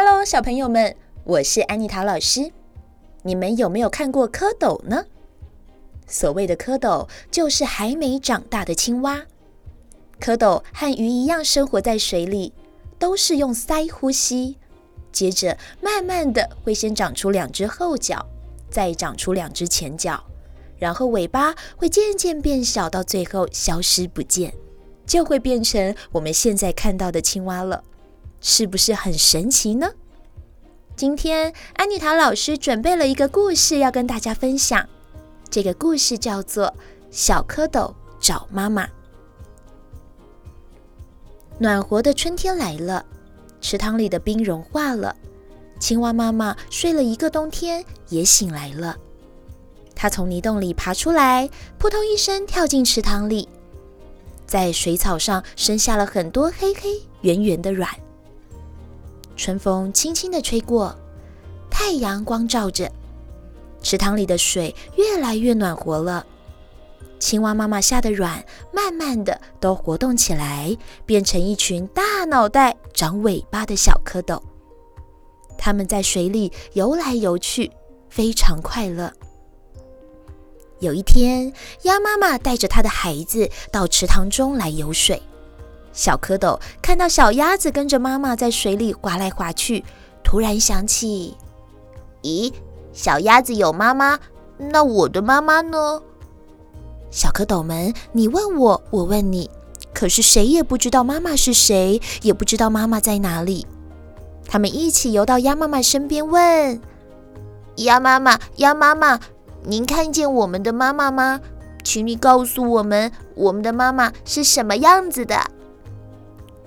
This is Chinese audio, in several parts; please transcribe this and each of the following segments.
Hello，小朋友们，我是安妮塔老师。你们有没有看过蝌蚪呢？所谓的蝌蚪，就是还没长大的青蛙。蝌蚪和鱼一样，生活在水里，都是用鳃呼吸。接着，慢慢的会先长出两只后脚，再长出两只前脚，然后尾巴会渐渐变小，到最后消失不见，就会变成我们现在看到的青蛙了。是不是很神奇呢？今天安妮塔老师准备了一个故事要跟大家分享。这个故事叫做《小蝌蚪找妈妈》。暖和的春天来了，池塘里的冰融化了，青蛙妈妈睡了一个冬天也醒来了。它从泥洞里爬出来，扑通一声跳进池塘里，在水草上生下了很多黑黑圆圆的卵。春风轻轻地吹过，太阳光照着，池塘里的水越来越暖和了。青蛙妈妈下的卵慢慢的都活动起来，变成一群大脑袋、长尾巴的小蝌蚪。它们在水里游来游去，非常快乐。有一天，鸭妈妈带着它的孩子到池塘中来游水。小蝌蚪看到小鸭子跟着妈妈在水里划来划去，突然想起：咦，小鸭子有妈妈，那我的妈妈呢？小蝌蚪们，你问我，我问你，可是谁也不知道妈妈是谁，也不知道妈妈在哪里。他们一起游到鸭妈妈身边，问：鸭妈妈，鸭妈妈，您看见我们的妈妈吗？请你告诉我们，我们的妈妈是什么样子的？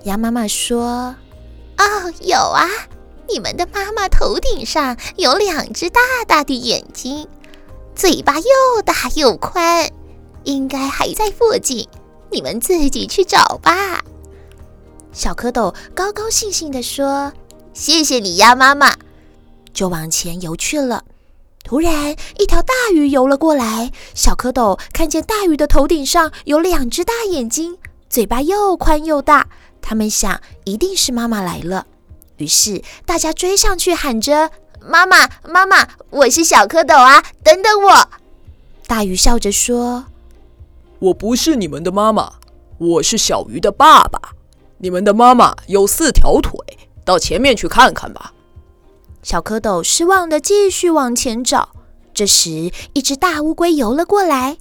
鸭妈妈说：“哦，有啊，你们的妈妈头顶上有两只大大的眼睛，嘴巴又大又宽，应该还在附近，你们自己去找吧。”小蝌蚪高高兴兴地说：“谢谢你，鸭妈妈。”就往前游去了。突然，一条大鱼游了过来，小蝌蚪看见大鱼的头顶上有两只大眼睛，嘴巴又宽又大。他们想，一定是妈妈来了，于是大家追上去喊着：“妈妈，妈妈，我是小蝌蚪啊，等等我！”大鱼笑着说：“我不是你们的妈妈，我是小鱼的爸爸。你们的妈妈有四条腿，到前面去看看吧。”小蝌蚪失望的继续往前找。这时，一只大乌龟游了过来。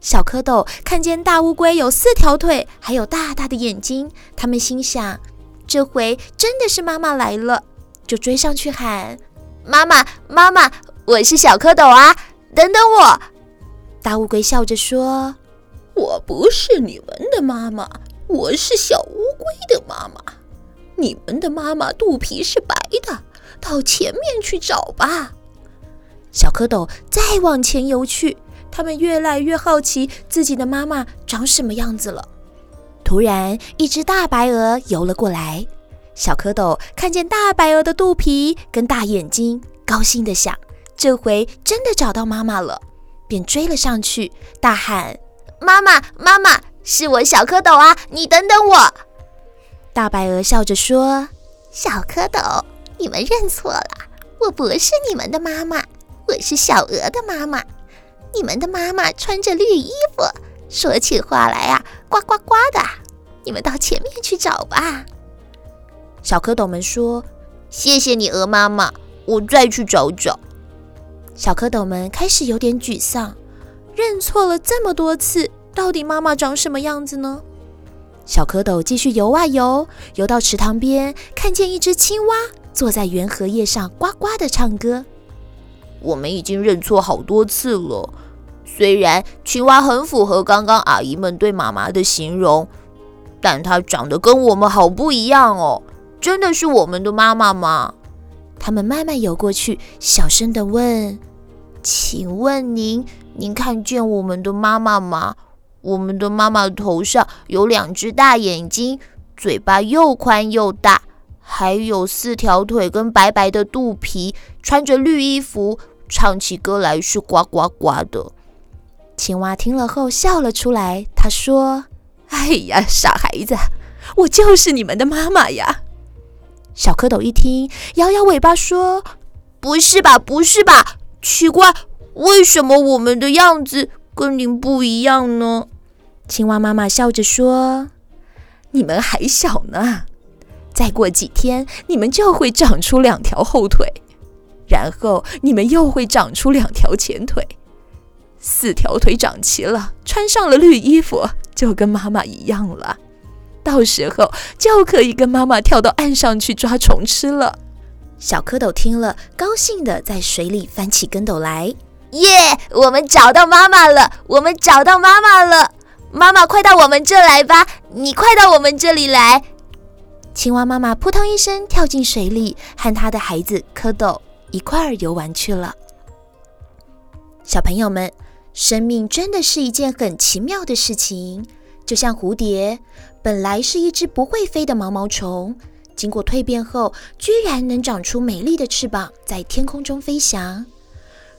小蝌蚪看见大乌龟有四条腿，还有大大的眼睛，他们心想：这回真的是妈妈来了，就追上去喊：“妈妈，妈妈，我是小蝌蚪啊，等等我！”大乌龟笑着说：“我不是你们的妈妈，我是小乌龟的妈妈。你们的妈妈肚皮是白的，到前面去找吧。”小蝌蚪再往前游去。他们越来越好奇自己的妈妈长什么样子了。突然，一只大白鹅游了过来。小蝌蚪看见大白鹅的肚皮跟大眼睛，高兴地想：这回真的找到妈妈了，便追了上去，大喊：“妈妈，妈妈，是我小蝌蚪啊！你等等我！”大白鹅笑着说：“小蝌蚪，你们认错了，我不是你们的妈妈，我是小鹅的妈妈。”你们的妈妈穿着绿衣服，说起话来呀、啊，呱呱呱的。你们到前面去找吧。小蝌蚪们说：“谢谢你，鹅妈妈，我再去找找。”小蝌蚪们开始有点沮丧，认错了这么多次，到底妈妈长什么样子呢？小蝌蚪继续游啊游，游到池塘边，看见一只青蛙坐在圆荷叶上，呱呱的唱歌。我们已经认错好多次了。虽然青蛙很符合刚刚阿姨们对妈妈的形容，但它长得跟我们好不一样哦。真的是我们的妈妈吗？他们慢慢游过去，小声的问：“请问您，您看见我们的妈妈吗？我们的妈妈头上有两只大眼睛，嘴巴又宽又大，还有四条腿跟白白的肚皮，穿着绿衣服。”唱起歌来是呱呱呱的。青蛙听了后笑了出来，他说：“哎呀，傻孩子，我就是你们的妈妈呀！”小蝌蚪一听，摇摇尾巴说：“不是吧，不是吧？奇怪，为什么我们的样子跟您不一样呢？”青蛙妈妈笑着说：“你们还小呢，再过几天，你们就会长出两条后腿，然后你们又会长出两条前腿。”四条腿长齐了，穿上了绿衣服，就跟妈妈一样了。到时候就可以跟妈妈跳到岸上去抓虫吃了。小蝌蚪听了，高兴地在水里翻起跟斗来。耶！我们找到妈妈了！我们找到妈妈了！妈妈，快到我们这来吧！你快到我们这里来！青蛙妈妈扑通一声跳进水里，和她的孩子蝌蚪一块儿游玩去了。小朋友们。生命真的是一件很奇妙的事情，就像蝴蝶，本来是一只不会飞的毛毛虫，经过蜕变后，居然能长出美丽的翅膀，在天空中飞翔；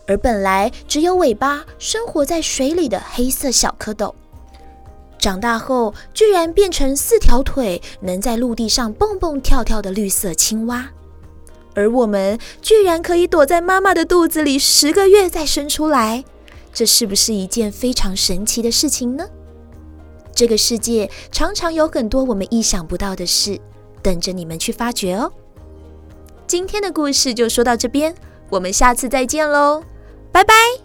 而本来只有尾巴，生活在水里的黑色小蝌蚪，长大后居然变成四条腿，能在陆地上蹦蹦跳跳的绿色青蛙；而我们居然可以躲在妈妈的肚子里十个月再生出来。这是不是一件非常神奇的事情呢？这个世界常常有很多我们意想不到的事，等着你们去发掘哦。今天的故事就说到这边，我们下次再见喽，拜拜。